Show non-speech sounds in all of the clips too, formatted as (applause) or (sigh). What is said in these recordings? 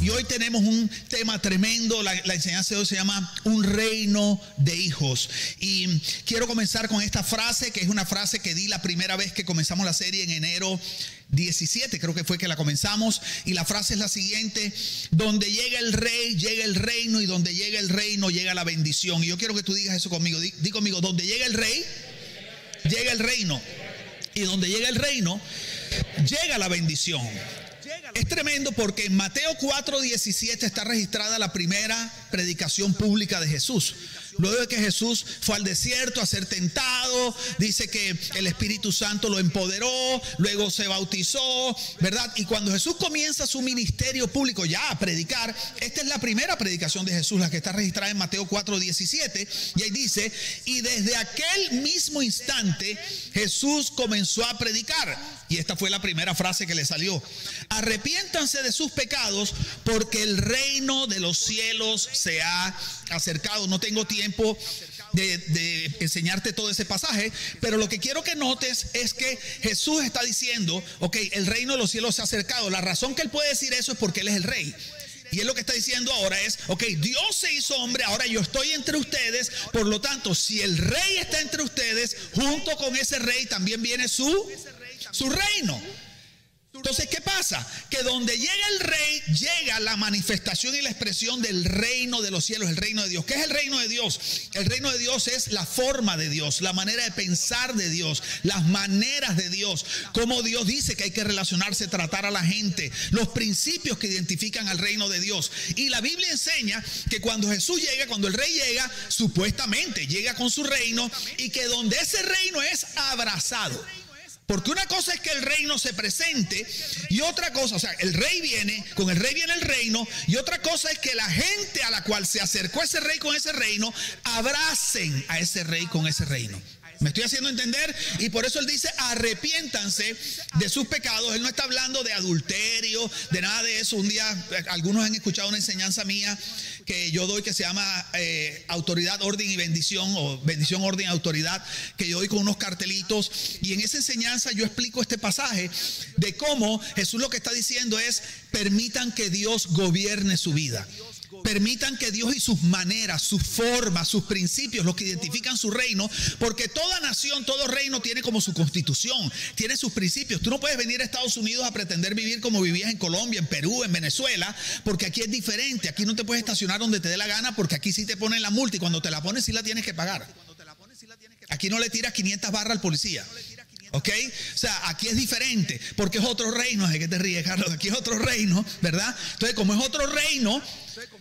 Y hoy tenemos un tema tremendo. La, enseñanza de hoy se llama Un reino de hijos. Y quiero comenzar con esta frase, que es una frase que di la primera vez que comenzamos la serie en enero 17, creo que fue que la comenzamos. Y la frase es la siguiente, donde llega el rey, llega el reino, y donde llega el reino, llega la bendición. Y yo quiero que tú digas eso conmigo. Di, conmigo, donde llega el rey, llega el reino. Y donde llega el reino, llega la bendición. Es tremendo porque en Mateo 4:17 está registrada la primera predicación pública de Jesús. Luego de que Jesús fue al desierto a ser tentado, dice que el Espíritu Santo lo empoderó, luego se bautizó, ¿verdad? Y cuando Jesús comienza su ministerio público ya a predicar, esta es la primera predicación de Jesús, la que está registrada en Mateo 4:17, y ahí dice, y desde aquel mismo instante Jesús comenzó a predicar, y esta fue la primera frase que le salió, arrepiéntanse de sus pecados porque el reino de los cielos se ha acercado. No tengo tiempo de, enseñarte todo ese pasaje, pero lo que quiero que notes es que Jesús está diciendo, ok, el reino de los cielos se ha acercado. La razón que él puede decir eso es porque él es el rey. Y él lo que está diciendo ahora es, ok, Dios se hizo hombre, ahora yo estoy entre ustedes, por lo tanto, si el rey está entre ustedes, junto con ese rey también viene su, su reino. Entonces, ¿qué pasa? Que donde llega el rey, llega la manifestación y la expresión del reino de los cielos, el reino de Dios. ¿Qué es el reino de Dios? El reino de Dios es la forma de Dios, la manera de pensar de Dios, las maneras de Dios, cómo Dios dice que hay que relacionarse, tratar a la gente, los principios que identifican al reino de Dios. Y la Biblia enseña que cuando Jesús llega, cuando el rey llega, supuestamente llega con su reino y que donde ese reino es abrazado porque una cosa es que el reino se presente y otra cosa, o sea, el rey viene, con el rey viene el reino y otra cosa es que la gente a la cual se acercó ese rey con ese reino, abracen a ese rey con ese reino. Me estoy haciendo entender y por eso él dice arrepiéntanse de sus pecados. Él no está hablando de adulterio, de nada de eso. Un día algunos han escuchado una enseñanza mía que yo doy que se llama eh, autoridad, orden y bendición o bendición, orden autoridad, que yo doy con unos cartelitos y en esa enseñanza yo explico este pasaje de cómo Jesús lo que está diciendo es permitan que Dios gobierne su vida. Permitan que Dios y sus maneras, sus formas, sus principios, los que identifican su reino, porque toda nación, todo reino tiene como su constitución, tiene sus principios. Tú no puedes venir a Estados Unidos a pretender vivir como vivías en Colombia, en Perú, en Venezuela, porque aquí es diferente. Aquí no te puedes estacionar donde te dé la gana, porque aquí sí te ponen la multa y cuando te la pones sí la tienes que pagar. Aquí no le tiras 500 barras al policía. ¿Ok? O sea, aquí es diferente, porque es otro reino. ¿De que te ríes, Carlos? Aquí es otro reino, ¿verdad? Entonces, como es otro reino,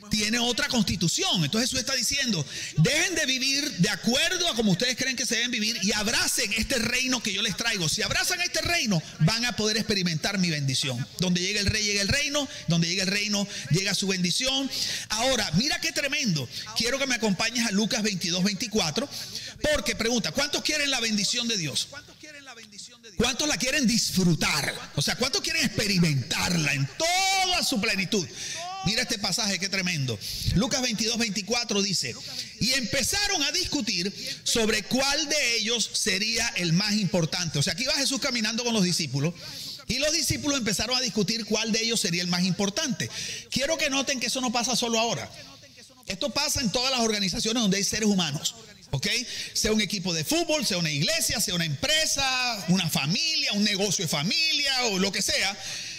tiene otra constitución. Entonces Jesús está diciendo, dejen de vivir de acuerdo a como ustedes creen que se deben vivir y abracen este reino que yo les traigo. Si abrazan este reino, van a poder experimentar mi bendición. Donde llega el rey, llega el reino. Donde llega el reino, llega su bendición. Ahora, mira qué tremendo. Quiero que me acompañes a Lucas 22, 24. Porque pregunta, ¿cuántos quieren la bendición de Dios? ¿Cuántos la quieren disfrutar? O sea, ¿cuántos quieren experimentarla en toda su plenitud? Mira este pasaje, qué tremendo. Lucas 22, 24 dice, y empezaron a discutir sobre cuál de ellos sería el más importante. O sea, aquí va Jesús caminando con los discípulos. Y los discípulos empezaron a discutir cuál de ellos sería el más importante. Quiero que noten que eso no pasa solo ahora. Esto pasa en todas las organizaciones donde hay seres humanos. ¿Ok? Sea un equipo de fútbol, sea una iglesia, sea una empresa, una familia, un negocio de familia o lo que sea.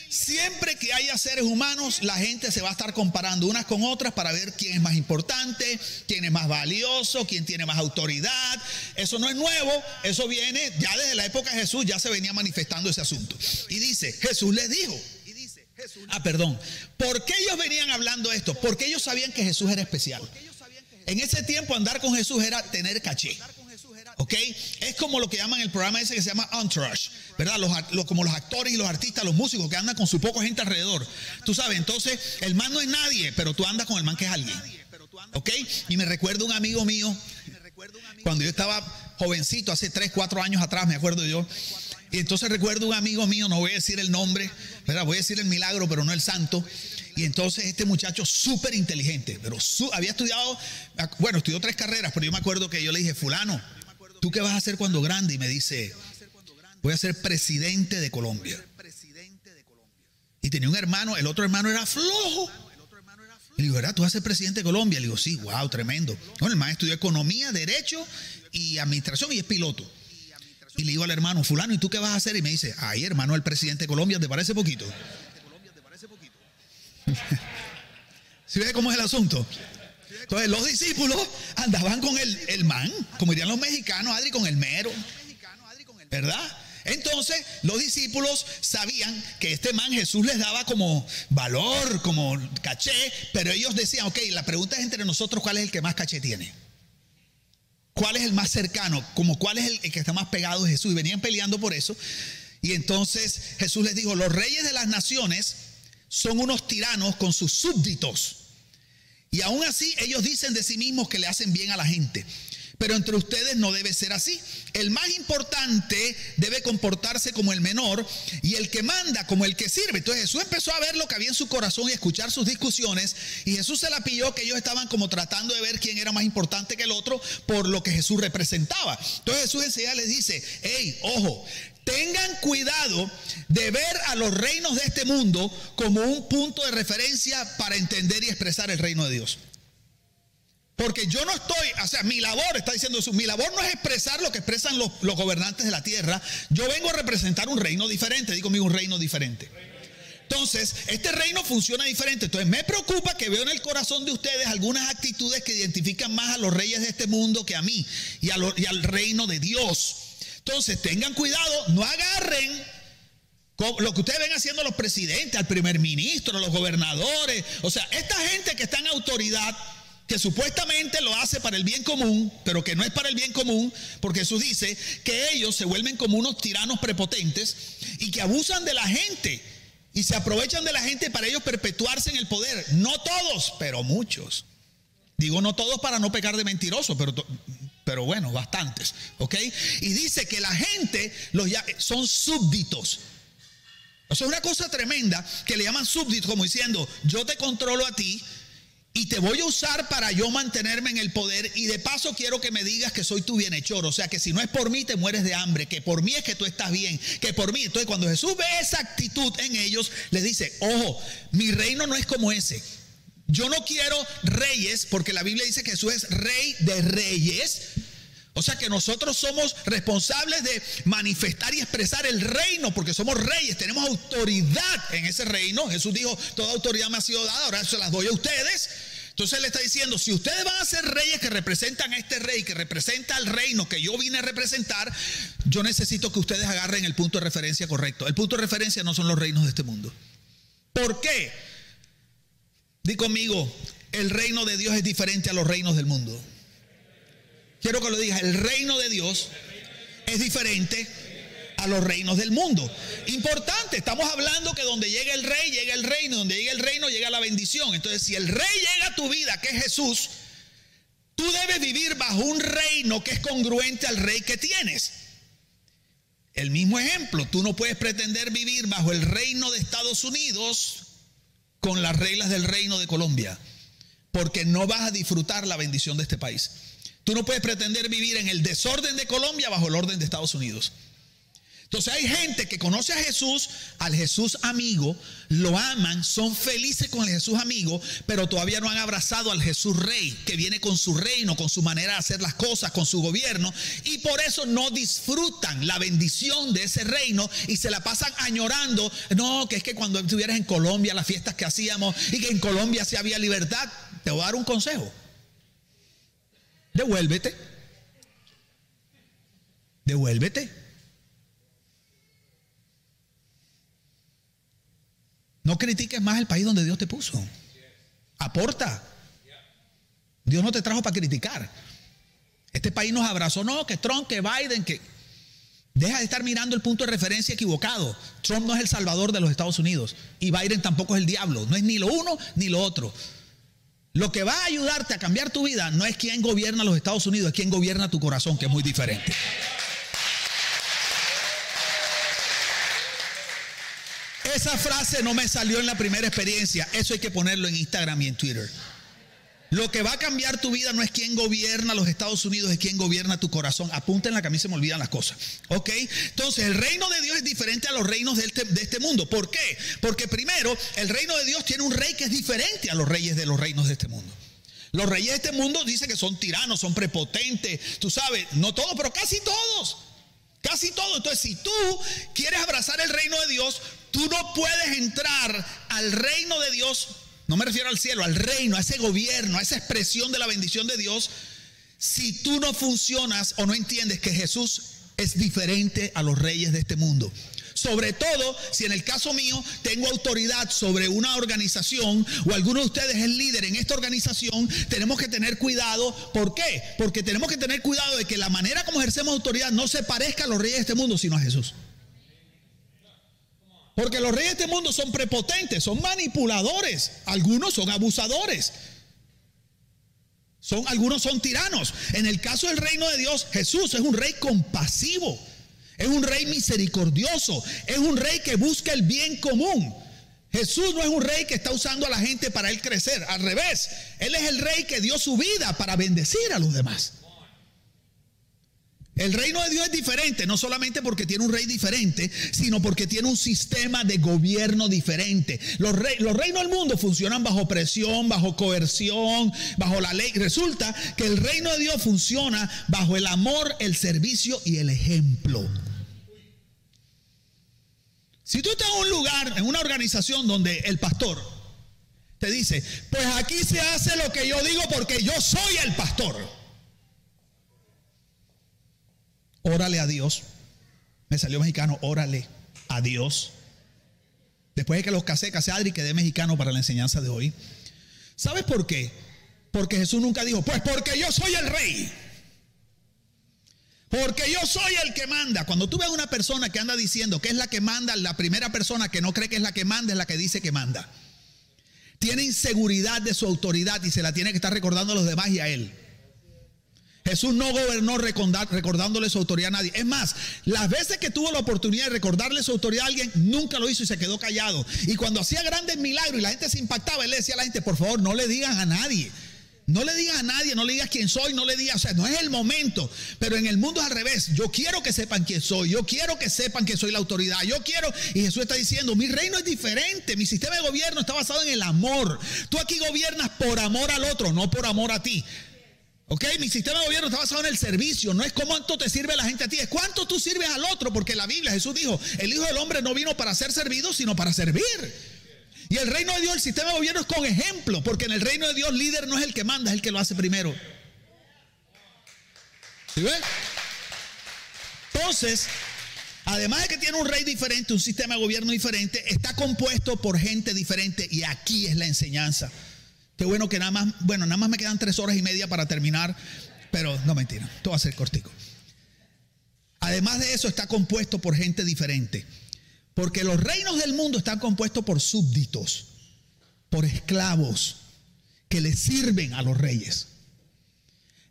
Siempre que haya seres humanos, la gente se va a estar comparando unas con otras para ver quién es más importante, quién es más valioso, quién tiene más autoridad. Eso no es nuevo, eso viene ya desde la época de Jesús, ya se venía manifestando ese asunto. Y dice, Jesús les dijo, ah, perdón, ¿por qué ellos venían hablando esto? Porque ellos sabían que Jesús era especial. En ese tiempo andar con Jesús era tener caché. ¿Ok? Es como lo que llaman el programa ese que se llama Entourage, ¿verdad? Los, como los actores y los artistas, los músicos que andan con su poco gente alrededor. Tú sabes, entonces el man no es nadie, pero tú andas con el man que es alguien. ¿Ok? Y me recuerdo un amigo mío, cuando yo estaba jovencito, hace 3, 4 años atrás, me acuerdo yo. Y entonces recuerdo un amigo mío, no voy a decir el nombre, ¿verdad? Voy a decir el milagro, pero no el santo. Y entonces este muchacho súper inteligente, pero había estudiado, bueno, estudió tres carreras, pero yo me acuerdo que yo le dije, fulano, ¿tú qué vas a hacer cuando grande? Y me dice, voy a ser presidente de Colombia. Y tenía un hermano, el otro hermano era flojo. Y le digo, ¿verdad? ¿Tú vas a ser presidente de Colombia? Le digo, sí, wow, tremendo. Bueno, el man estudió economía, derecho y administración y es piloto. Y le digo al hermano, fulano, ¿y tú qué vas a hacer? Y me dice, ay, hermano, el presidente de Colombia, ¿te parece poquito? (laughs) ¿Sí ves cómo es el asunto? Entonces los discípulos andaban con el, el man, como dirían los mexicanos, Adri, con el mero. ¿Verdad? Entonces los discípulos sabían que este man Jesús les daba como valor, como caché, pero ellos decían, ok, la pregunta es entre nosotros cuál es el que más caché tiene. ¿Cuál es el más cercano? Como cuál es el, que está más pegado a Jesús. Y venían peleando por eso. Y entonces Jesús les dijo, los reyes de las naciones son unos tiranos con sus súbditos. Y aún así ellos dicen de sí mismos que le hacen bien a la gente. Pero entre ustedes no debe ser así. El más importante debe comportarse como el menor y el que manda como el que sirve. Entonces Jesús empezó a ver lo que había en su corazón y escuchar sus discusiones. Y Jesús se la pilló que ellos estaban como tratando de ver quién era más importante que el otro por lo que Jesús representaba. Entonces Jesús enseguida les dice, hey, ojo, tengan cuidado de ver a los reinos de este mundo como un punto de referencia para entender y expresar el reino de Dios. Porque yo no estoy, o sea, mi labor, está diciendo eso, mi labor no es expresar lo que expresan los, gobernantes de la tierra. Yo vengo a representar un reino diferente, digo un reino diferente. Entonces, este reino funciona diferente. Entonces, me preocupa que veo en el corazón de ustedes algunas actitudes que identifican más a los reyes de este mundo que a mí y al reino de Dios. Entonces, tengan cuidado, no agarren lo que ustedes ven haciendo los presidentes, al primer ministro, los gobernadores. O sea, esta gente que está en autoridad que supuestamente lo hace para el bien común, pero que no es para el bien común, porque Jesús dice que ellos se vuelven como unos tiranos prepotentes y que abusan de la gente y se aprovechan de la gente para ellos perpetuarse en el poder. No todos, pero muchos. Digo no todos para no pecar de mentiroso, pero, pero bueno, bastantes. ¿Ok? Y dice que la gente los son súbditos. O sea, una cosa tremenda que le llaman súbditos, como diciendo, yo te controlo a ti, y te voy a usar para yo mantenerme en el poder y de paso quiero que me digas que soy tu bienhechor, o sea que si no es por mí te mueres de hambre, que por mí es que tú estás bien, que por mí. Entonces cuando Jesús ve esa actitud en ellos, les dice, ojo, mi reino no es como ese. Yo no quiero reyes, porque la Biblia dice que Jesús es rey de reyes. O sea que nosotros somos responsables de manifestar y expresar el reino, porque somos reyes, tenemos autoridad en ese reino. Jesús dijo, toda autoridad me ha sido dada, ahora se las doy a ustedes. Entonces le está diciendo, si ustedes van a ser reyes que representan a este rey, que representa al reino que yo vine a representar, yo necesito que ustedes agarren el punto de referencia correcto. El punto de referencia no son los reinos de este mundo. ¿Por qué? Di conmigo, el reino de Dios es diferente a los reinos del mundo. Quiero que lo digas, el reino de Dios es diferente a los reinos del mundo. Importante, estamos hablando que donde llega el rey, llega el reino, donde llega el reino, llega la bendición. Entonces, si el rey llega a tu vida, que es Jesús, tú debes vivir bajo un reino que es congruente al rey que tienes. El mismo ejemplo, tú no puedes pretender vivir bajo el reino de Estados Unidos con las reglas del reino de Colombia, porque no vas a disfrutar la bendición de este país. Tú no puedes pretender vivir en el desorden de Colombia bajo el orden de Estados Unidos. Entonces hay gente que conoce a Jesús, al Jesús amigo, lo aman, son felices con el Jesús amigo, pero todavía no han abrazado al Jesús rey, que viene con su reino, con su manera de hacer las cosas, con su gobierno, y por eso no disfrutan la bendición de ese reino y se la pasan añorando. No, que es que cuando estuvieras en Colombia, las fiestas que hacíamos y que en Colombia sí había libertad, te voy a dar un consejo. Devuélvete. Devuélvete. No critiques más el país donde Dios te puso. Aporta. Dios no te trajo para criticar. Este país nos abrazó, no, que Trump, que Biden, que... Deja de estar mirando el punto de referencia equivocado. Trump no es el salvador de los Estados Unidos y Biden tampoco es el diablo. No es ni lo uno ni lo otro. Lo que va a ayudarte a cambiar tu vida no es quién gobierna los Estados Unidos, es quién gobierna tu corazón, que es muy diferente. Esa frase no me salió en la primera experiencia. Eso hay que ponerlo en Instagram y en Twitter. Lo que va a cambiar tu vida no es quién gobierna los Estados Unidos, es quién gobierna tu corazón. Apunten la camisa, se me olvidan las cosas. ¿Ok? Entonces, el reino de Dios es diferente a los reinos de este, de este mundo. ¿Por qué? Porque primero, el reino de Dios tiene un rey que es diferente a los reyes de los reinos de este mundo. Los reyes de este mundo dicen que son tiranos, son prepotentes, tú sabes, no todos, pero casi todos. Casi todos. Entonces, si tú quieres abrazar el reino de Dios, tú no puedes entrar al reino de Dios, no me refiero al cielo, al reino, a ese gobierno, a esa expresión de la bendición de Dios, si tú no funcionas o no entiendes que Jesús es diferente a los reyes de este mundo. Sobre todo si en el caso mío tengo autoridad sobre una organización o alguno de ustedes es líder en esta organización, tenemos que tener cuidado. ¿Por qué? Porque tenemos que tener cuidado de que la manera como ejercemos autoridad no se parezca a los reyes de este mundo, sino a Jesús. Porque los reyes de este mundo son prepotentes, son manipuladores, algunos son abusadores. Son, algunos son tiranos. En el caso del reino de Dios, Jesús es un rey compasivo. Es un rey misericordioso. Es un rey que busca el bien común. Jesús no es un rey que está usando a la gente para él crecer. Al revés, Él es el rey que dio su vida para bendecir a los demás. El reino de Dios es diferente, no solamente porque tiene un rey diferente, sino porque tiene un sistema de gobierno diferente. Los, los, reinos del mundo funcionan bajo presión, bajo coerción, bajo la ley. Resulta que el reino de Dios funciona bajo el amor, el servicio y el ejemplo. Si tú estás en un lugar, en una organización donde el pastor te dice, pues aquí se hace lo que yo digo porque yo soy el pastor. Órale a Dios. Me salió mexicano, órale a Dios. Después de que los casé, casé a Adri, quedé mexicano para la enseñanza de hoy. ¿Sabes por qué? Porque Jesús nunca dijo, pues porque yo soy el rey. Porque yo soy el que manda. Cuando tú ves a una persona que anda diciendo que es la que manda, la primera persona que no cree que es la que manda es la que dice que manda. Tiene inseguridad de su autoridad y se la tiene que estar recordando a los demás y a él. Jesús no gobernó recordándole su autoridad a nadie. Es más, las veces que tuvo la oportunidad de recordarle su autoridad a alguien, nunca lo hizo y se quedó callado. Y cuando hacía grandes milagros y la gente se impactaba, él le decía a la gente, por favor, no le digan a nadie. No le digas a nadie, no le digas quién soy, no le digas, o sea, no es el momento. Pero en el mundo es al revés. Yo quiero que sepan quién soy, yo quiero que sepan que soy la autoridad, yo quiero, y Jesús está diciendo, mi reino es diferente, mi sistema de gobierno está basado en el amor. Tú aquí gobiernas por amor al otro, no por amor a ti. Ok, mi sistema de gobierno está basado en el servicio, no es cuánto te sirve la gente a ti, es cuánto tú sirves al otro, porque la Biblia, Jesús dijo, el Hijo del Hombre no vino para ser servido, sino para servir. Y el reino de Dios, el sistema de gobierno es con ejemplo, porque en el reino de Dios líder no es el que manda, es el que lo hace primero. ¿Sí? Entonces, además de que tiene un rey diferente, un sistema de gobierno diferente, está compuesto por gente diferente y aquí es la enseñanza. Qué bueno que nada más, bueno, nada más me quedan tres horas y media para terminar, pero no mentira, todo va a ser cortico. Además de eso está compuesto por gente diferente, porque los reinos del mundo están compuestos por súbditos, por esclavos que le sirven a los reyes.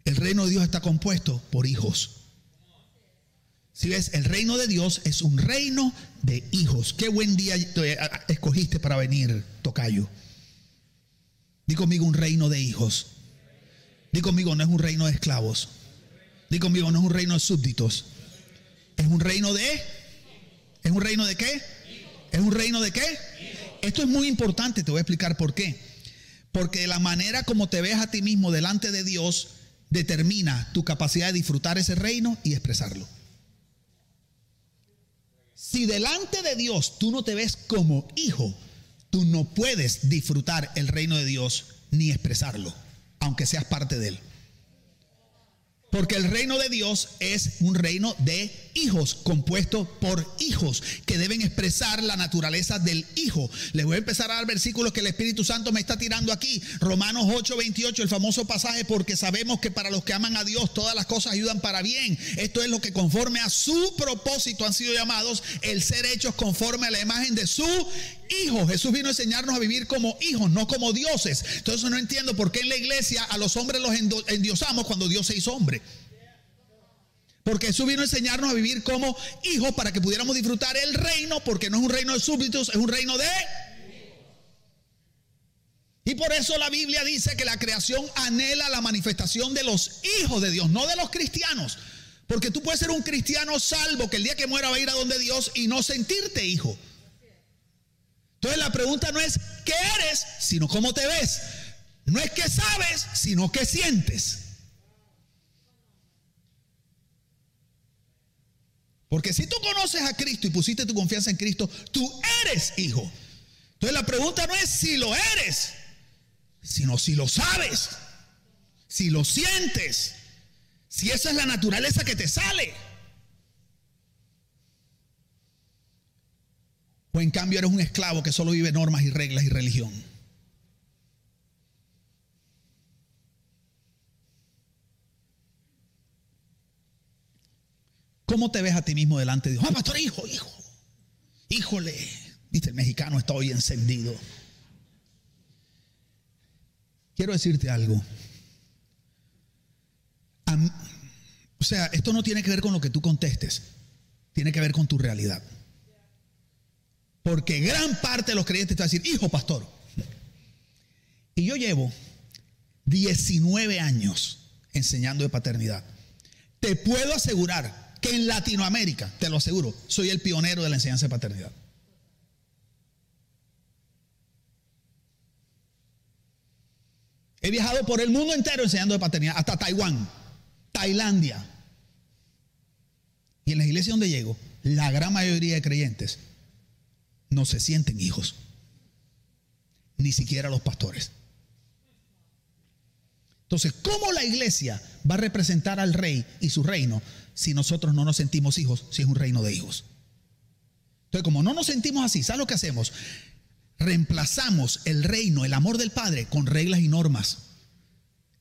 El reino de Dios está compuesto por hijos. Si ves, el reino de Dios es un reino de hijos. Qué buen día escogiste para venir, Tocayo. Di conmigo un reino de hijos. Di conmigo no es un reino de esclavos. Di conmigo no es un reino de súbditos. Es un reino de... ¿Es un reino de qué? ¿Es un reino de qué? Esto es muy importante, te voy a explicar por qué. Porque la manera como te ves a ti mismo delante de Dios determina tu capacidad de disfrutar ese reino y expresarlo. Si delante de Dios tú no te ves como hijo, tú no puedes disfrutar el reino de Dios ni expresarlo, aunque seas parte de él. Porque el reino de Dios es un reino de hijos, compuesto por hijos, que deben expresar la naturaleza del hijo. Les voy a empezar a dar versículos que el Espíritu Santo me está tirando aquí. Romanos 8, 28, el famoso pasaje, porque sabemos que para los que aman a Dios todas las cosas ayudan para bien. Esto es lo que conforme a su propósito han sido llamados el ser hechos conforme a la imagen de su hijo. Jesús vino a enseñarnos a vivir como hijos, no como dioses. Entonces no entiendo por qué en la iglesia a los hombres los endiosamos cuando Dios se hizo hombre. Porque Jesús vino a enseñarnos a vivir como hijos para que pudiéramos disfrutar el reino, porque no es un reino de súbditos, es un reino de... Y por eso la Biblia dice que la creación anhela la manifestación de los hijos de Dios, no de los cristianos. Porque tú puedes ser un cristiano salvo que el día que muera va a ir a donde Dios y no sentirte hijo. Entonces la pregunta no es qué eres, sino cómo te ves. No es qué sabes, sino qué sientes. Porque si tú conoces a Cristo y pusiste tu confianza en Cristo, tú eres hijo. Entonces la pregunta no es si lo eres, sino si lo sabes, si lo sientes, si esa es la naturaleza que te sale. O en cambio eres un esclavo que solo vive normas y reglas y religión. ¿Cómo te ves a ti mismo delante de Dios? Ah, pastor, hijo, hijo. Híjole. Viste, el mexicano está hoy encendido. Quiero decirte algo. o sea, esto no tiene que ver con lo que tú contestes, tiene que ver con tu realidad. Porque gran parte de los creyentes te va a decir, hijo pastor. Y yo llevo 19 años enseñando de paternidad. Te puedo asegurar que en Latinoamérica, te lo aseguro, soy el pionero de la enseñanza de paternidad. He viajado por el mundo entero enseñando de paternidad, hasta Taiwán, Tailandia. Y en la iglesia donde llego, la gran mayoría de creyentes no se sienten hijos, ni siquiera los pastores. Entonces, ¿cómo la iglesia va a representar al rey y su reino si nosotros no nos sentimos hijos, si es un reino de hijos? Entonces, como no nos sentimos así, ¿sabes lo que hacemos? reemplazamos el reino, el amor del Padre con reglas y normas.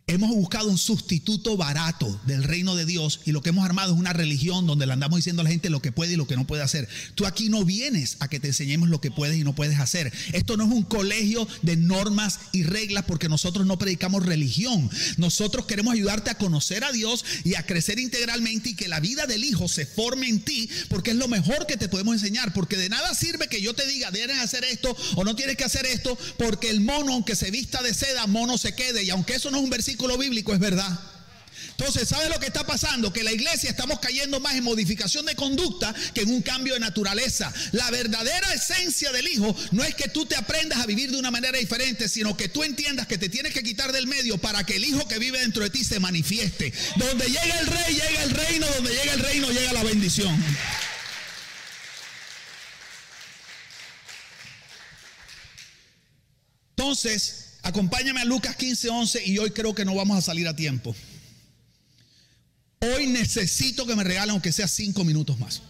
Hemos buscado un sustituto barato del reino de Dios y lo que hemos armado es una religión donde le andamos diciendo a la gente lo que puede y lo que no puede hacer. Tú aquí no vienes a que te enseñemos lo que puedes y no puedes hacer. Esto no es un colegio de normas y reglas porque nosotros no predicamos religión. Nosotros queremos ayudarte a conocer a Dios y a crecer integralmente y que la vida del Hijo se forme en ti porque es lo mejor que te podemos enseñar. Porque de nada sirve que yo te diga, debes hacer esto o no tienes que hacer esto porque el mono, aunque se vista de seda, mono se quede. Y aunque eso no es un versículo, bíblico es verdad. Entonces, ¿sabes lo que está pasando? Que la iglesia estamos cayendo más en modificación de conducta que en un cambio de naturaleza. La verdadera esencia del Hijo no es que tú te aprendas a vivir de una manera diferente, sino que tú entiendas que te tienes que quitar del medio para que el Hijo que vive dentro de ti se manifieste. Donde llega el rey, llega el reino, donde llega el reino, llega la bendición. Entonces, Acompáñame a Lucas 15, 11 y hoy creo que no vamos a salir a tiempo. Hoy necesito que me regalen aunque sea cinco minutos más.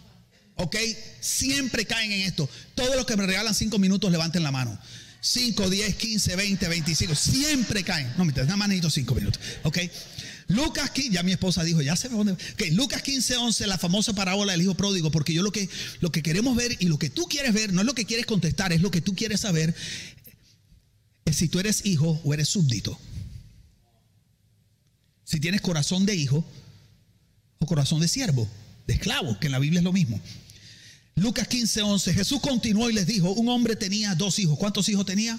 ¿Ok? Siempre caen en esto. Todos los que me regalan cinco minutos levanten la mano. 5, 10, 15, 20, 25. Siempre caen. No, nada más necesito cinco minutos. ¿Ok? Lucas 15, ya mi esposa dijo, ya se dónde. Okay, Lucas 15, 11, la famosa parábola del hijo pródigo, porque yo lo que, lo que queremos ver y lo que tú quieres ver, no es lo que quieres contestar, es lo que tú quieres saber, es si tú eres hijo o eres súbdito. Si tienes corazón de hijo o corazón de siervo, de esclavo, que en la Biblia es lo mismo. Lucas 15, 11. Jesús continuó y les dijo, un hombre tenía dos hijos. ¿Cuántos hijos tenía?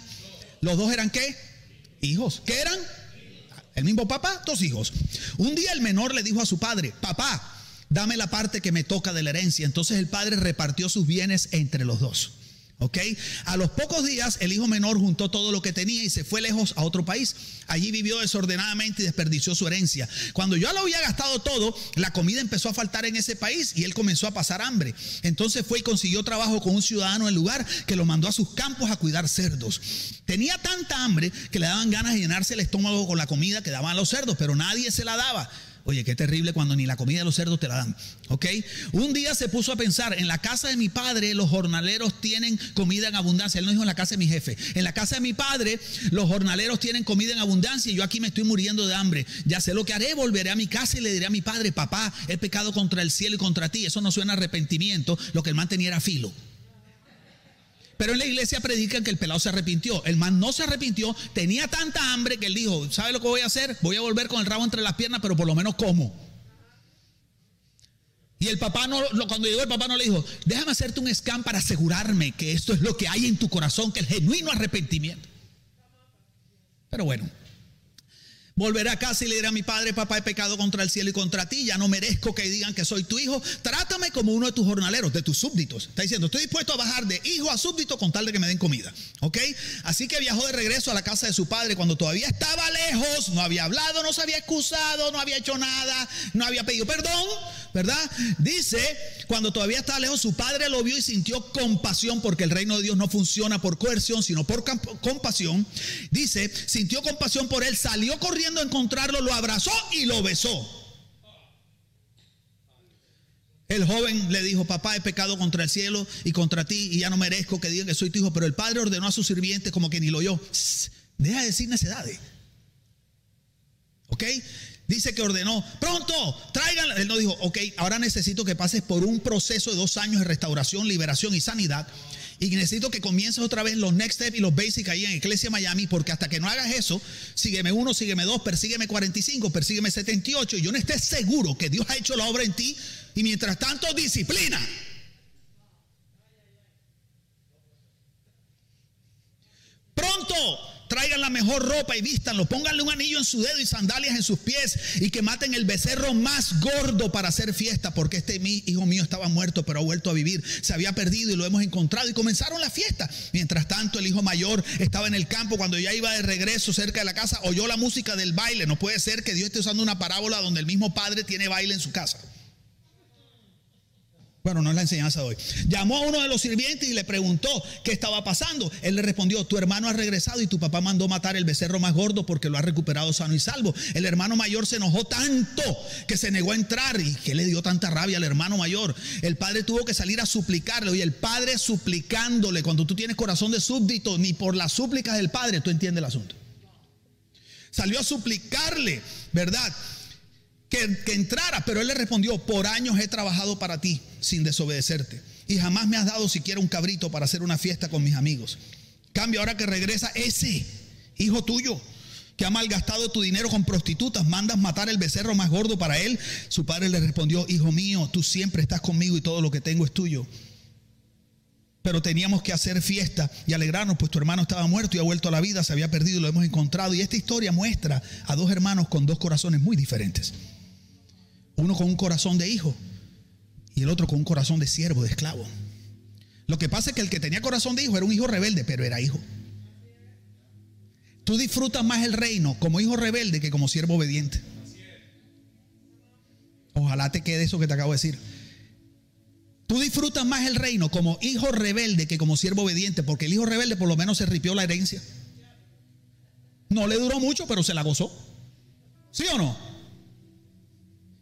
Los dos eran qué? Hijos. ¿Qué eran? El mismo papá, dos hijos. Un día el menor le dijo a su padre, papá, dame la parte que me toca de la herencia. Entonces el padre repartió sus bienes entre los dos. A los pocos días el hijo menor juntó todo lo que tenía y se fue lejos a otro país. Allí vivió desordenadamente y desperdició su herencia. Cuando ya lo había gastado todo, la comida empezó a faltar en ese país y él comenzó a pasar hambre. Entonces fue y consiguió trabajo con un ciudadano del lugar que lo mandó a sus campos a cuidar cerdos. Tenía tanta hambre que le daban ganas de llenarse el estómago con la comida que daban los cerdos, pero nadie se la daba. Oye, qué terrible cuando ni la comida de los cerdos te la dan. ¿Ok? Un día se puso a pensar, en la casa de mi padre los jornaleros tienen comida en abundancia. Él no dijo en la casa de mi jefe. En la casa de mi padre los jornaleros tienen comida en abundancia y yo aquí me estoy muriendo de hambre. Ya sé lo que haré, volveré a mi casa y le diré a mi padre, papá, he pecado contra el cielo y contra ti. Eso no suena arrepentimiento, lo que el man tenía era filo. Pero en la iglesia predican que el pelado se arrepintió. El man no se arrepintió, tenía tanta hambre que él dijo, ¿sabe lo que voy a hacer? Voy a volver con el rabo entre las piernas, pero por lo menos como. Y el papá no, cuando llegó el papá no le dijo, déjame hacerte un scan para asegurarme que esto es lo que hay en tu corazón, que el genuino arrepentimiento. Pero bueno. Volveré a casa y le diré a mi padre, papá, he pecado contra el cielo y contra ti, ya no merezco que digan que soy tu hijo, trátame como uno de tus jornaleros, de tus súbditos. Está diciendo, estoy dispuesto a bajar de hijo a súbdito con tal de que me den comida. ¿Ok? Así que viajó de regreso a la casa de su padre cuando todavía estaba lejos, no había hablado, no se había excusado, no había hecho nada, no había pedido perdón, ¿verdad? Dice, cuando todavía estaba lejos, su padre lo vio y sintió compasión, porque el reino de Dios no funciona por coerción, sino por compasión. Dice, sintió compasión por él, salió corriendo encontrarlo, lo abrazó y lo besó. El joven le dijo, papá, he pecado contra el cielo y contra ti y ya no merezco que digan que soy tu hijo. Pero el padre ordenó a sus sirvientes como que ni lo oyó. Deja de decir necedades. ¿Ok? Dice que ordenó, pronto, traigan. Él no dijo, ok, ahora necesito que pases por un proceso de dos años de restauración, liberación y sanidad. Y necesito que comiences otra vez los next steps y los basics ahí en Iglesia Miami, porque hasta que no hagas eso, sígueme uno, sígueme dos, persígueme 45, persígueme 78, y yo no esté seguro que Dios ha hecho la obra en ti, y mientras tanto, disciplina. Pronto, traigan la ropa y vístanlo, pónganle un anillo en su dedo y sandalias en sus pies y que maten el becerro más gordo para hacer fiesta, porque este hijo mío estaba muerto pero ha vuelto a vivir, se había perdido y lo hemos encontrado y comenzaron la fiesta. Mientras tanto el hijo mayor estaba en el campo cuando ya iba de regreso cerca de la casa, oyó la música del baile, no puede ser que Dios esté usando una parábola donde el mismo padre tiene baile en su casa. Bueno, no es la enseñanza de hoy. Llamó a uno de los sirvientes y le preguntó qué estaba pasando. Él le respondió, tu hermano ha regresado y tu papá mandó matar el becerro más gordo porque lo ha recuperado sano y salvo. El hermano mayor se enojó tanto que se negó a entrar y que le dio tanta rabia al hermano mayor. El padre tuvo que salir a suplicarle y el padre suplicándole. Cuando tú tienes corazón de súbdito, ni por las súplicas del padre, tú entiendes el asunto. Salió a suplicarle, ¿verdad? Que, entrara, pero él le respondió, por años he trabajado para ti sin desobedecerte y jamás me has dado siquiera un cabrito para hacer una fiesta con mis amigos. Cambio, ahora que regresa ese hijo tuyo que ha malgastado tu dinero con prostitutas, mandas matar el becerro más gordo para él. Su padre le respondió, hijo mío, tú siempre estás conmigo y todo lo que tengo es tuyo. Pero teníamos que hacer fiesta y alegrarnos, pues tu hermano estaba muerto y ha vuelto a la vida, se había perdido y lo hemos encontrado. Y esta historia muestra a dos hermanos con dos corazones muy diferentes. Uno con un corazón de hijo y el otro con un corazón de siervo, de esclavo. Lo que pasa es que el que tenía corazón de hijo era un hijo rebelde, pero era hijo. Tú disfrutas más el reino como hijo rebelde que como siervo obediente. Ojalá te quede eso que te acabo de decir. Tú disfrutas más el reino como hijo rebelde que como siervo obediente, porque el hijo rebelde por lo menos se ripió la herencia. No le duró mucho, pero se la gozó. ¿Sí o no?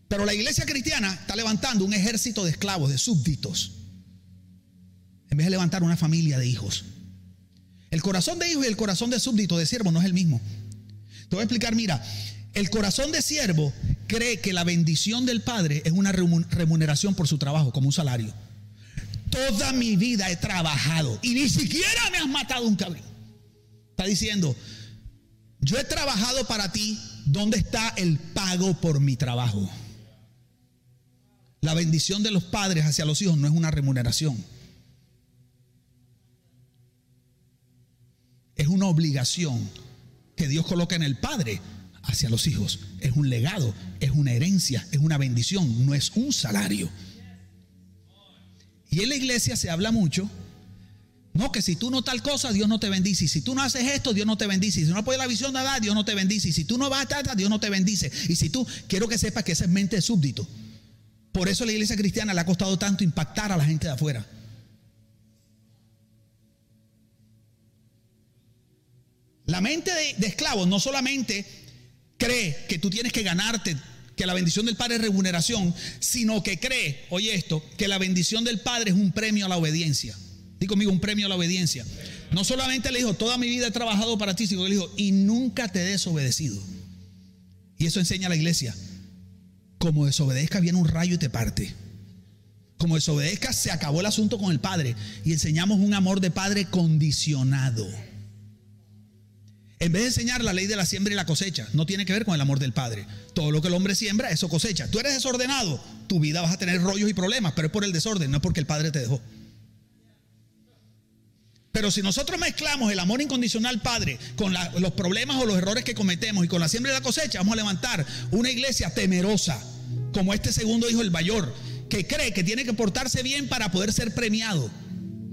Pero la iglesia cristiana está levantando un ejército de esclavos, de súbditos, en vez de levantar una familia de hijos. El corazón de hijo y el corazón de súbdito, de siervo, no es el mismo. Te voy a explicar, mira, el corazón de siervo cree que la bendición del Padre es una remuneración por su trabajo, como un salario. Toda mi vida he trabajado y ni siquiera me has matado un cabrón. Está diciendo, yo he trabajado para ti, ¿dónde está el pago por mi trabajo? La bendición de los padres hacia los hijos no es una remuneración. Es una obligación que Dios coloca en el padre hacia los hijos. Es un legado, es una herencia, es una bendición, no es un salario. Y en la iglesia se habla mucho, no, que si tú no tal cosa, Dios no te bendice. Y si tú no haces esto, Dios no te bendice. Y si no apoyas la visión de edad, Dios no te bendice. Y si tú no vas a estar, Dios no te bendice. Y si tú, quiero que sepas que esa es mente de súbdito. Por eso la iglesia cristiana le ha costado tanto impactar a la gente de afuera. La mente de, esclavos no solamente cree que tú tienes que ganarte, que la bendición del Padre es remuneración, sino que cree, oye esto, que la bendición del Padre es un premio a la obediencia. Dí conmigo, un premio a la obediencia. No solamente le dijo, toda mi vida he trabajado para ti, sino que le dijo, y nunca te he desobedecido. Y eso enseña a la iglesia. Como desobedezca viene un rayo y te parte. Como desobedezca se acabó el asunto con el Padre y enseñamos un amor de Padre condicionado. En vez de enseñar la ley de la siembra y la cosecha, no tiene que ver con el amor del Padre. Todo lo que el hombre siembra, eso cosecha. Tú eres desordenado, tu vida vas a tener rollos y problemas, pero es por el desorden, no es porque el Padre te dejó. Pero si nosotros mezclamos el amor incondicional, Padre, con los problemas o los errores que cometemos y con la siembra y la cosecha, vamos a levantar una iglesia temerosa, como este segundo hijo, el mayor, que cree que tiene que portarse bien para poder ser premiado.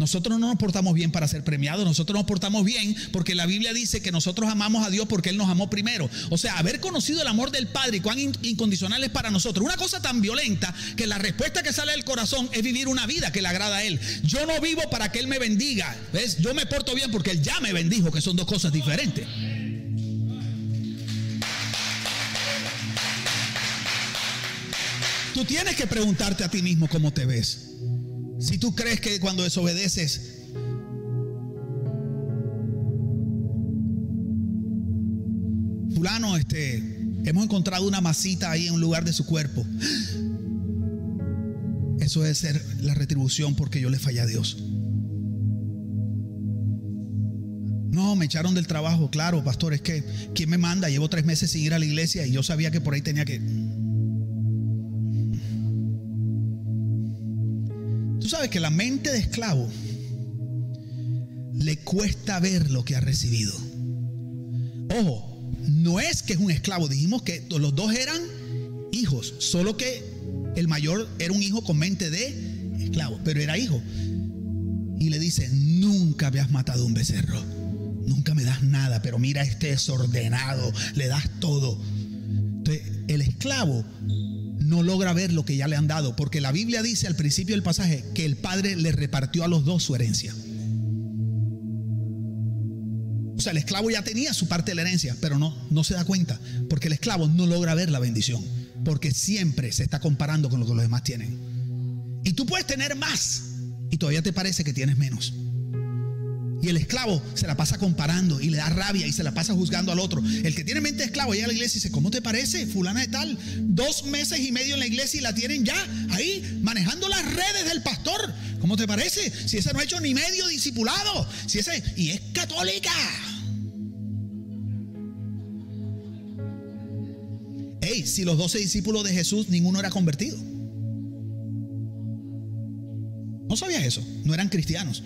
Nosotros no nos portamos bien para ser premiados, nosotros nos portamos bien porque la Biblia dice que nosotros amamos a Dios porque Él nos amó primero. O sea, haber conocido el amor del Padre y cuán incondicional es para nosotros. Una cosa tan violenta que la respuesta que sale del corazón es vivir una vida que le agrada a Él. Yo no vivo para que Él me bendiga. ¿Ves? Yo me porto bien porque Él ya me bendijo, que son dos cosas diferentes. Tú tienes que preguntarte a ti mismo cómo te ves. Si tú crees que cuando desobedeces fulano, este, hemos encontrado una masita ahí en un lugar de su cuerpo. Eso debe ser la retribución porque yo le fallé a Dios. No, me echaron del trabajo, claro, pastor, es que ¿quién me manda? Llevo tres meses sin ir a la iglesia y yo sabía que por ahí tenía que... sabes que la mente de esclavo le cuesta ver lo que ha recibido. Ojo, no es que es un esclavo, dijimos que los dos eran hijos, solo que el mayor era un hijo con mente de esclavo, pero era hijo. Y le dice, nunca habías matado un becerro, nunca me das nada, pero mira este desordenado, le das todo. Entonces, el esclavo no logra ver lo que ya le han dado, porque la Biblia dice al principio del pasaje que el Padre le repartió a los dos su herencia. O sea, el esclavo ya tenía su parte de la herencia, pero no, no se da cuenta, porque el esclavo no logra ver la bendición, porque siempre se está comparando con lo que los demás tienen. Y tú puedes tener más y todavía te parece que tienes menos. Y el esclavo se la pasa comparando y le da rabia y se la pasa juzgando al otro. El que tiene mente esclavo llega a la iglesia y dice, ¿cómo te parece? Fulana de tal, dos meses y medio en la iglesia y la tienen ya ahí manejando las redes del pastor. ¿Cómo te parece? Si ese no ha hecho ni medio discipulado. Si ese, y es católica. Hey, si los doce discípulos de Jesús, ninguno era convertido. ¿No sabías eso? No eran cristianos.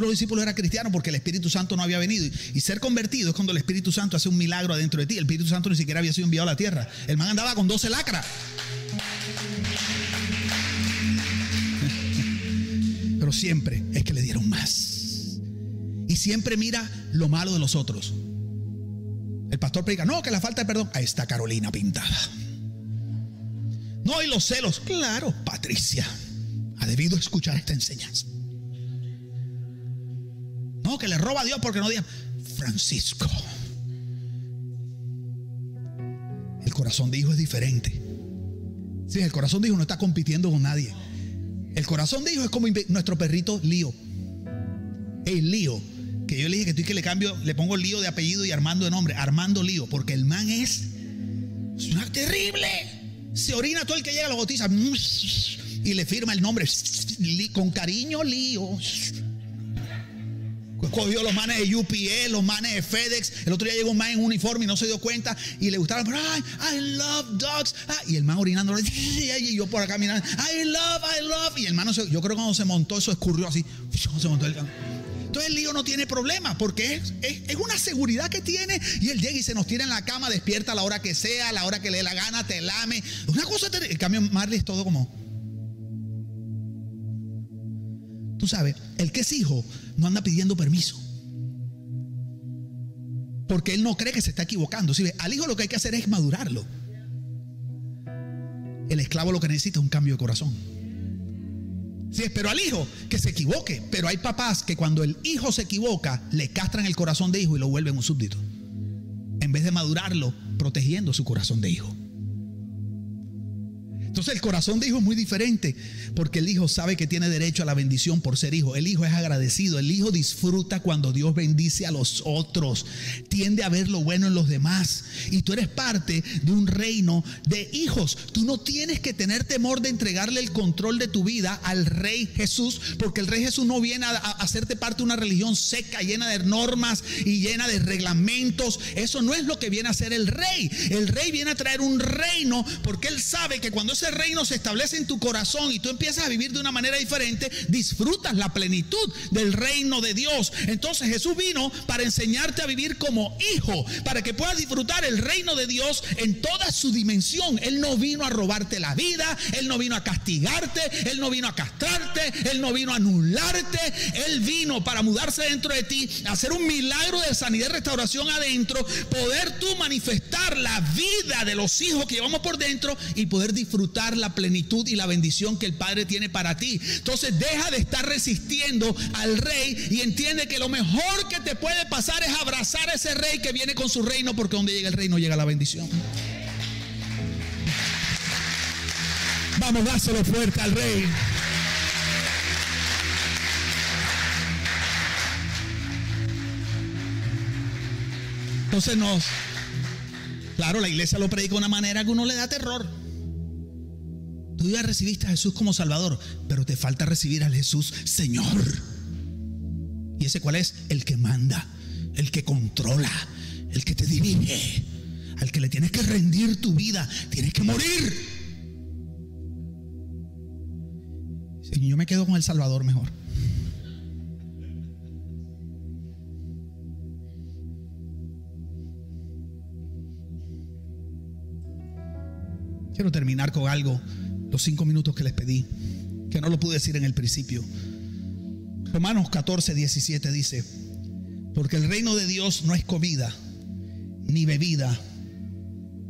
Ninguno de los discípulos era cristiano porque el Espíritu Santo no había venido. Y ser convertido es cuando el Espíritu Santo hace un milagro adentro de ti. El Espíritu Santo ni siquiera había sido enviado a la tierra. El man andaba con 12 lacras. (laughs) Pero siempre es que le dieron más. Y siempre mira lo malo de los otros. El pastor predica, no, que la falta de perdón. Ahí está Carolina pintada. No, hay los celos. Claro, Patricia ha debido escuchar esta enseñanza que le roba a Dios porque no diga Francisco. El corazón de hijo es diferente. Sí, el corazón de hijo no está compitiendo con nadie. El corazón de hijo es como nuestro perrito Lío. El Lío. Que yo le dije que estoy que le cambio, le pongo Lío de apellido y Armando de nombre. Armando Lío. Porque el man es, es una terrible. Se orina todo el que llega a la botiza. (laughs) Y le firma el nombre. (laughs) Con cariño, Lío cogió los manes de UPS, los manes de FedEx. El otro día llegó un man en uniforme y no se dio cuenta y le gustaba. Ay, I love dogs. Ah, y el man orinando. (laughs) Y yo por acá mirando. I love, I love. Y el man, yo creo que cuando se montó, eso escurrió así. (laughs) Se montó el entonces el lío no tiene problema porque es, es, una seguridad que tiene y él llega y se nos tira en la cama, despierta a la hora que sea, a la hora que le dé la gana, te lame. Una cosa. En cambio, Marley es todo como. Tú sabes, el que es hijo no anda pidiendo permiso. Porque él no cree que se está equivocando. ¿Sí? Al hijo lo que hay que hacer es madurarlo. El esclavo lo que necesita es un cambio de corazón. Sí, pero al hijo que se equivoque. Pero hay papás que cuando el hijo se equivoca, le castran el corazón de hijo y lo vuelven un súbdito. En vez de madurarlo, protegiendo su corazón de hijo. Entonces el corazón de hijo es muy diferente porque el hijo sabe que tiene derecho a la bendición por ser hijo. El hijo es agradecido. El hijo disfruta cuando Dios bendice a los otros. Tiende a ver lo bueno en los demás. Y tú eres parte de un reino de hijos. Tú no tienes que tener temor de entregarle el control de tu vida al rey Jesús porque el rey Jesús no viene a, hacerte parte de una religión seca, llena de normas y llena de reglamentos. Eso no es lo que viene a hacer el rey. El rey viene a traer un reino porque él sabe que cuando ese reino se establece en tu corazón y tú empiezas a vivir de una manera diferente, disfrutas la plenitud del reino de Dios. Entonces Jesús vino para enseñarte a vivir como hijo, para que puedas disfrutar el reino de Dios en toda su dimensión. Él no vino a robarte la vida, Él no vino a castigarte, Él no vino a castrarte, Él no vino a anularte, Él vino para mudarse dentro de ti, hacer un milagro de sanidad y restauración adentro, poder tú manifestar la vida de los hijos que llevamos por dentro y poder disfrutar la plenitud y la bendición que el Padre tiene para ti. Entonces deja de estar resistiendo al rey y entiende que lo mejor que te puede pasar es abrazar a ese rey que viene con su reino, porque donde llega el reino llega la bendición. Vamos, dáselo fuerte al rey. Entonces nos, claro, la iglesia lo predica de una manera que uno le da terror. Tú ya recibiste a Jesús como Salvador, pero te falta recibir al Jesús Señor. ¿Y ese cuál es? El que manda, el que controla, el que te dirige, al que le tienes que rendir tu vida, tienes que morir. Yo me quedo con el Salvador mejor. Quiero terminar con algo, los cinco minutos que les pedí, que no lo pude decir en el principio. Romanos 14, 17 dice, porque el reino de Dios no es comida ni bebida,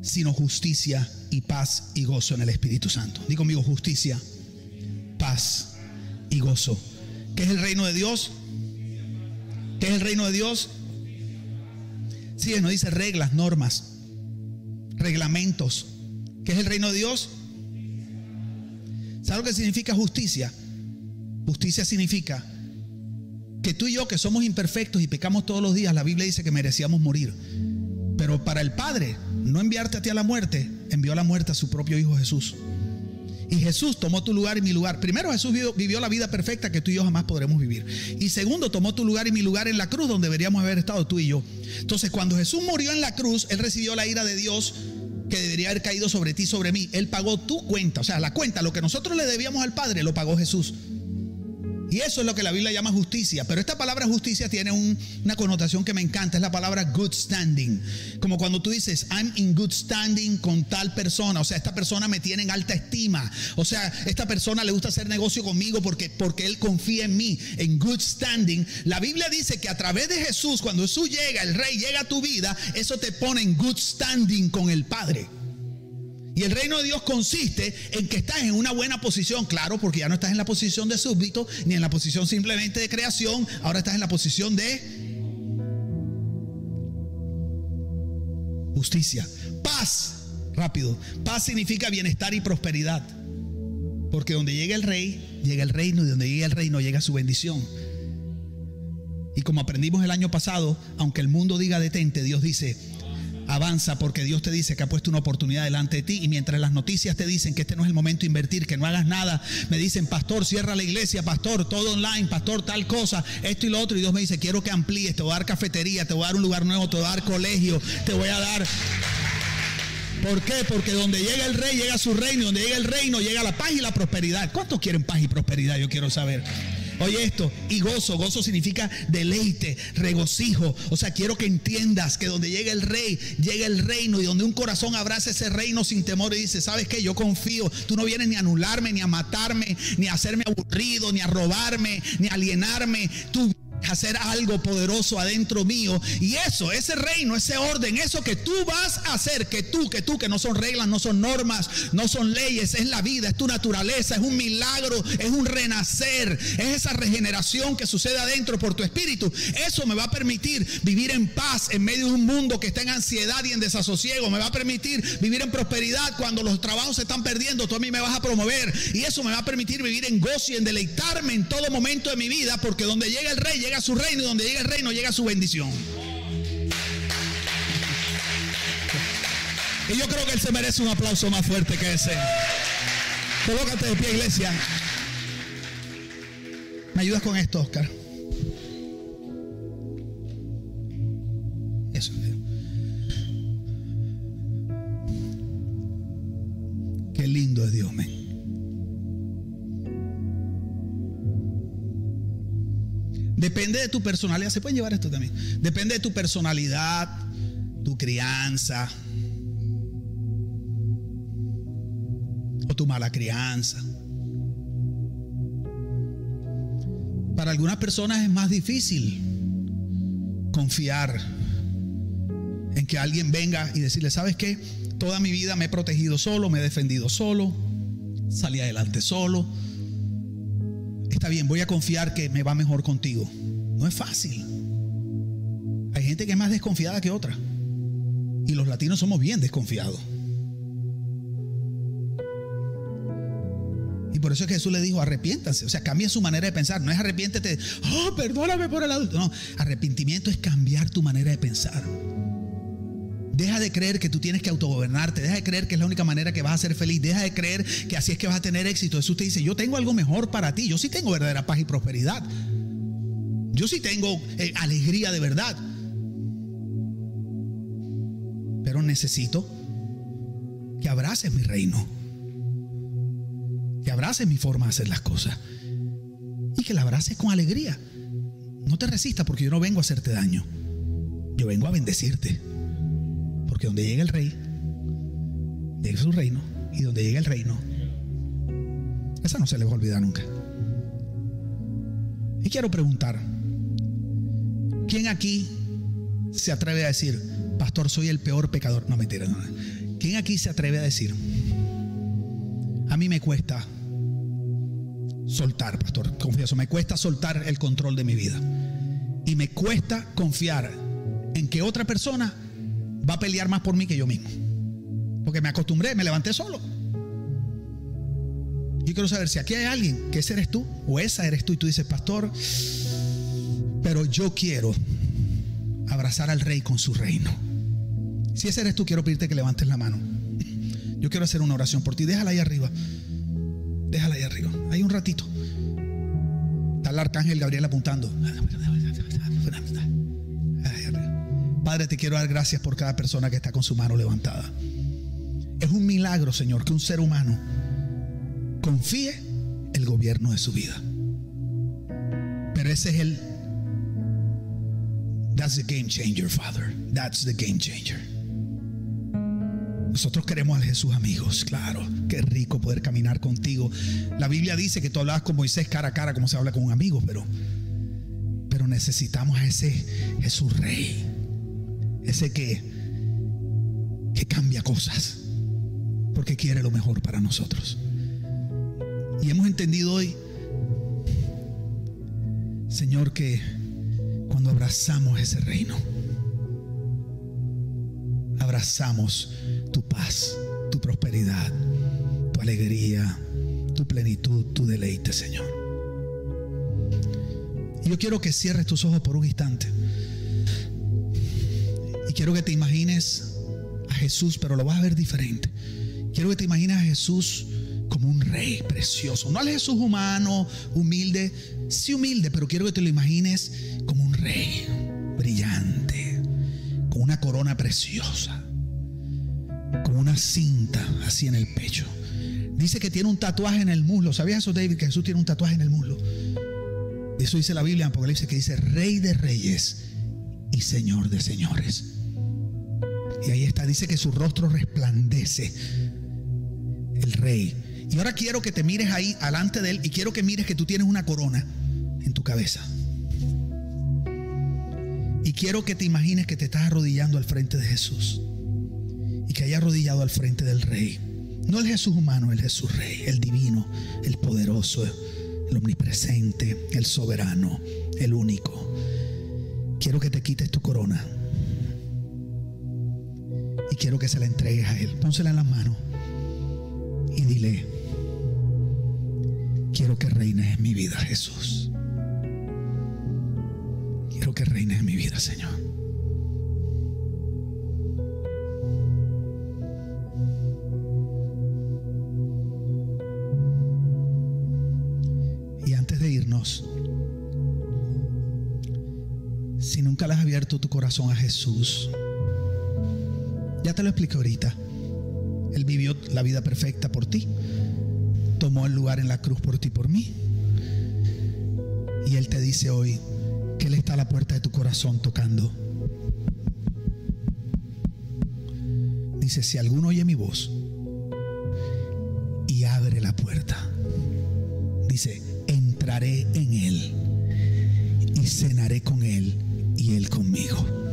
sino justicia y paz y gozo en el Espíritu Santo. Digo conmigo, justicia, paz y gozo. ¿Qué es el reino de Dios? ¿Qué es el reino de Dios? Sí, nos dice reglas, normas, reglamentos, ¿Qué es el reino de Dios? ¿Sabe lo que significa justicia? Justicia significa que tú y yo que somos imperfectos y pecamos todos los días, la Biblia dice que merecíamos morir. Pero para el Padre, no enviarte a ti a la muerte, envió a la muerte a su propio Hijo Jesús. Y Jesús tomó tu lugar y mi lugar. Primero Jesús vivió, la vida perfecta que tú y yo jamás podremos vivir. Y segundo, tomó tu lugar y mi lugar en la cruz donde deberíamos haber estado tú y yo. Entonces cuando Jesús murió en la cruz, Él recibió la ira de Dios que debería haber caído sobre ti, sobre mí. Él pagó tu cuenta, o sea, la cuenta, lo que nosotros le debíamos al Padre, lo pagó Jesús. Y eso es lo que la Biblia llama justicia. Pero esta palabra justicia tiene una connotación que me encanta. Es la palabra good standing. Como cuando tú dices, I'm in good standing con tal persona. O sea, esta persona me tiene en alta estima. O sea, esta persona le gusta hacer negocio conmigo porque, porque él confía en mí. En good standing. La Biblia dice que a través de Jesús, cuando Jesús llega, el rey llega a tu vida, eso te pone en good standing con el Padre. Y el reino de Dios consiste en que estás en una buena posición, claro, porque ya no estás en la posición de súbdito, ni en la posición simplemente de creación, ahora estás en la posición de justicia. Paz, rápido. Paz significa bienestar y prosperidad. Porque donde llega el rey, llega el reino, y donde llega el reino, llega su bendición. Y como aprendimos el año pasado, aunque el mundo diga detente, Dios dice, avanza porque Dios te dice que ha puesto una oportunidad delante de ti y mientras las noticias te dicen que este no es el momento de invertir, que no hagas nada, me dicen, pastor, cierra la iglesia, pastor, todo online, pastor, tal cosa, esto y lo otro y Dios me dice, quiero que amplíes, te voy a dar cafetería, te voy a dar un lugar nuevo, te voy a dar colegio, te voy a dar... ¿Por qué? Porque donde llega el rey, llega su reino, donde llega el reino, llega la paz y la prosperidad. ¿Cuántos quieren paz y prosperidad? Yo quiero saber. Oye esto, y gozo, gozo significa deleite, regocijo. O sea, quiero que entiendas que donde llega el rey, llega el reino y donde un corazón abraza ese reino sin temor y dice, ¿sabes qué? Yo confío, tú no vienes ni a anularme, ni a matarme, ni a hacerme aburrido, ni a robarme, ni a alienarme. Tú hacer algo poderoso adentro mío. Y eso, ese reino, ese orden, eso que tú vas a hacer, que tú, que tú, que no son reglas, no son normas, no son leyes, es la vida, es tu naturaleza, es un milagro, es un renacer, es esa regeneración que sucede adentro por tu espíritu. Eso me va a permitir vivir en paz en medio de un mundo que está en ansiedad y en desasosiego. Me va a permitir vivir en prosperidad cuando los trabajos se están perdiendo. Tú a mí me vas a promover. Y eso me va a permitir vivir en gozo y en deleitarme en todo momento de mi vida, porque donde llega el rey, llega su reino y donde llega el reino llega su bendición. Y yo creo que él se merece un aplauso más fuerte que ese. Colócate de pie, iglesia. ¿Me ayudas con esto, Oscar? Depende de tu personalidad. Se pueden llevar esto también. Depende de tu personalidad, tu crianza o tu mala crianza. Para algunas personas es más difícil confiar en que alguien venga y decirle, ¿sabes qué? Toda mi vida me he protegido solo, me he defendido solo, salí adelante solo está bien, voy a confiar que me va mejor contigo. No es fácil. Hay gente que es más desconfiada que otra. Y los latinos somos bien desconfiados. Y por eso Jesús le dijo, arrepiéntanse. O sea, cambia su manera de pensar. No es arrepiéntete, oh, perdóname por el adulto. No, arrepentimiento es cambiar tu manera de pensar. Deja de creer que tú tienes que autogobernarte. Deja de creer que es la única manera que vas a ser feliz. Deja de creer que así es que vas a tener éxito. Jesús te dice, yo tengo algo mejor para ti. Yo sí tengo verdadera paz y prosperidad. Yo sí tengo eh, alegría de verdad. Pero necesito que abraces mi reino. Que abraces mi forma de hacer las cosas. Y que la abraces con alegría. No te resistas porque yo no vengo a hacerte daño. Yo vengo a bendecirte. Porque donde llega el rey, llega su reino. Y donde llega el reino, esa no se le va a olvidar nunca. Y quiero preguntar, ¿quién aquí se atreve a decir, pastor, soy el peor pecador? No, mentira, no. ¿Quién aquí se atreve a decir, a mí me cuesta soltar, pastor, confieso, me cuesta soltar el control de mi vida. Y me cuesta confiar en que otra persona va a pelear más por mí que yo mismo. Porque me acostumbré, me levanté solo. Y quiero saber si aquí hay alguien que ese eres tú o esa eres tú y tú dices, pastor, pero yo quiero abrazar al rey con su reino. Si ese eres tú, quiero pedirte que levantes la mano. Yo quiero hacer una oración por ti. Déjala ahí arriba. Déjala ahí arriba. Hay un ratito. Está el arcángel Gabriel apuntando. Padre, te quiero dar gracias por cada persona que está con su mano levantada. Es un milagro, Señor, que un ser humano confíe el gobierno de su vida. Pero ese es el That's the game changer, Father. That's the game changer. Nosotros queremos al Jesús amigos, claro. Qué rico poder caminar contigo. La Biblia dice que tú hablabas con Moisés cara a cara como se habla con un amigo, pero pero necesitamos a ese Jesús rey ese que, que cambia cosas, porque quiere lo mejor para nosotros. Y hemos entendido hoy, Señor, que cuando abrazamos ese reino, abrazamos tu paz, tu prosperidad, tu alegría, tu plenitud, tu deleite, Señor. Y yo quiero que cierres tus ojos por un instante. Quiero que te imagines a Jesús, pero lo vas a ver diferente. Quiero que te imagines a Jesús como un rey precioso. No al Jesús humano, humilde, sí humilde, pero quiero que te lo imagines como un rey brillante, con una corona preciosa, con una cinta así en el pecho. Dice que tiene un tatuaje en el muslo. ¿Sabías eso, David? Que Jesús tiene un tatuaje en el muslo. Eso dice la Biblia en Apocalipsis que dice Rey de Reyes y Señor de Señores. Y ahí está, dice que su rostro resplandece. El rey. Y ahora quiero que te mires ahí alante de él y quiero que mires que tú tienes una corona en tu cabeza. Y quiero que te imagines que te estás arrodillando al frente de Jesús. Y que haya arrodillado al frente del rey. No el Jesús humano, el Jesús rey, el divino, el poderoso, el omnipresente, el soberano, el único. Quiero que te quites tu corona quiero que se la entregues a Él. Pónsela en las manos y dile, quiero que reines en mi vida, Jesús. Quiero que reines en mi vida, Señor. Y antes de irnos, si nunca le has abierto tu corazón a Jesús, te lo expliqué ahorita. Él vivió la vida perfecta por ti. Tomó el lugar en la cruz por ti por mí. Y Él te dice hoy que Él está a la puerta de tu corazón tocando. Dice, si alguno oye mi voz y abre la puerta, dice, entraré en Él y cenaré con Él y Él conmigo.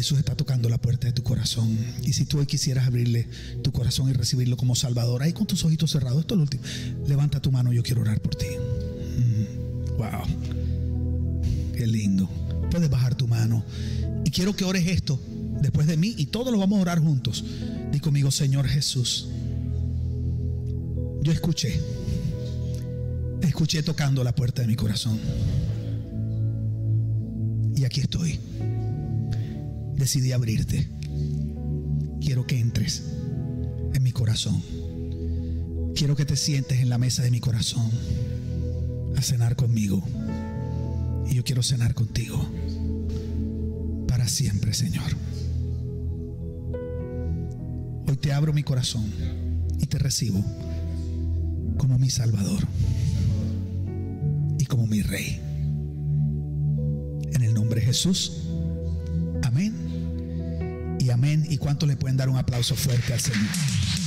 Jesús está tocando la puerta de tu corazón. Y si tú hoy quisieras abrirle tu corazón y recibirlo como Salvador, ahí con tus ojitos cerrados, esto es lo último. Levanta tu mano, yo quiero orar por ti. Mm, wow. Qué lindo. Puedes bajar tu mano. Y quiero que ores esto después de mí y todos lo vamos a orar juntos. Di conmigo, Señor Jesús. Yo escuché. Escuché tocando la puerta de mi corazón. Y aquí estoy. Decidí abrirte. Quiero que entres en mi corazón. Quiero que te sientes en la mesa de mi corazón a cenar conmigo. Y yo quiero cenar contigo para siempre, Señor. Hoy te abro mi corazón y te recibo como mi Salvador y como mi Rey. En el nombre de Jesús. ¿Y cuánto le pueden dar un aplauso fuerte al Señor?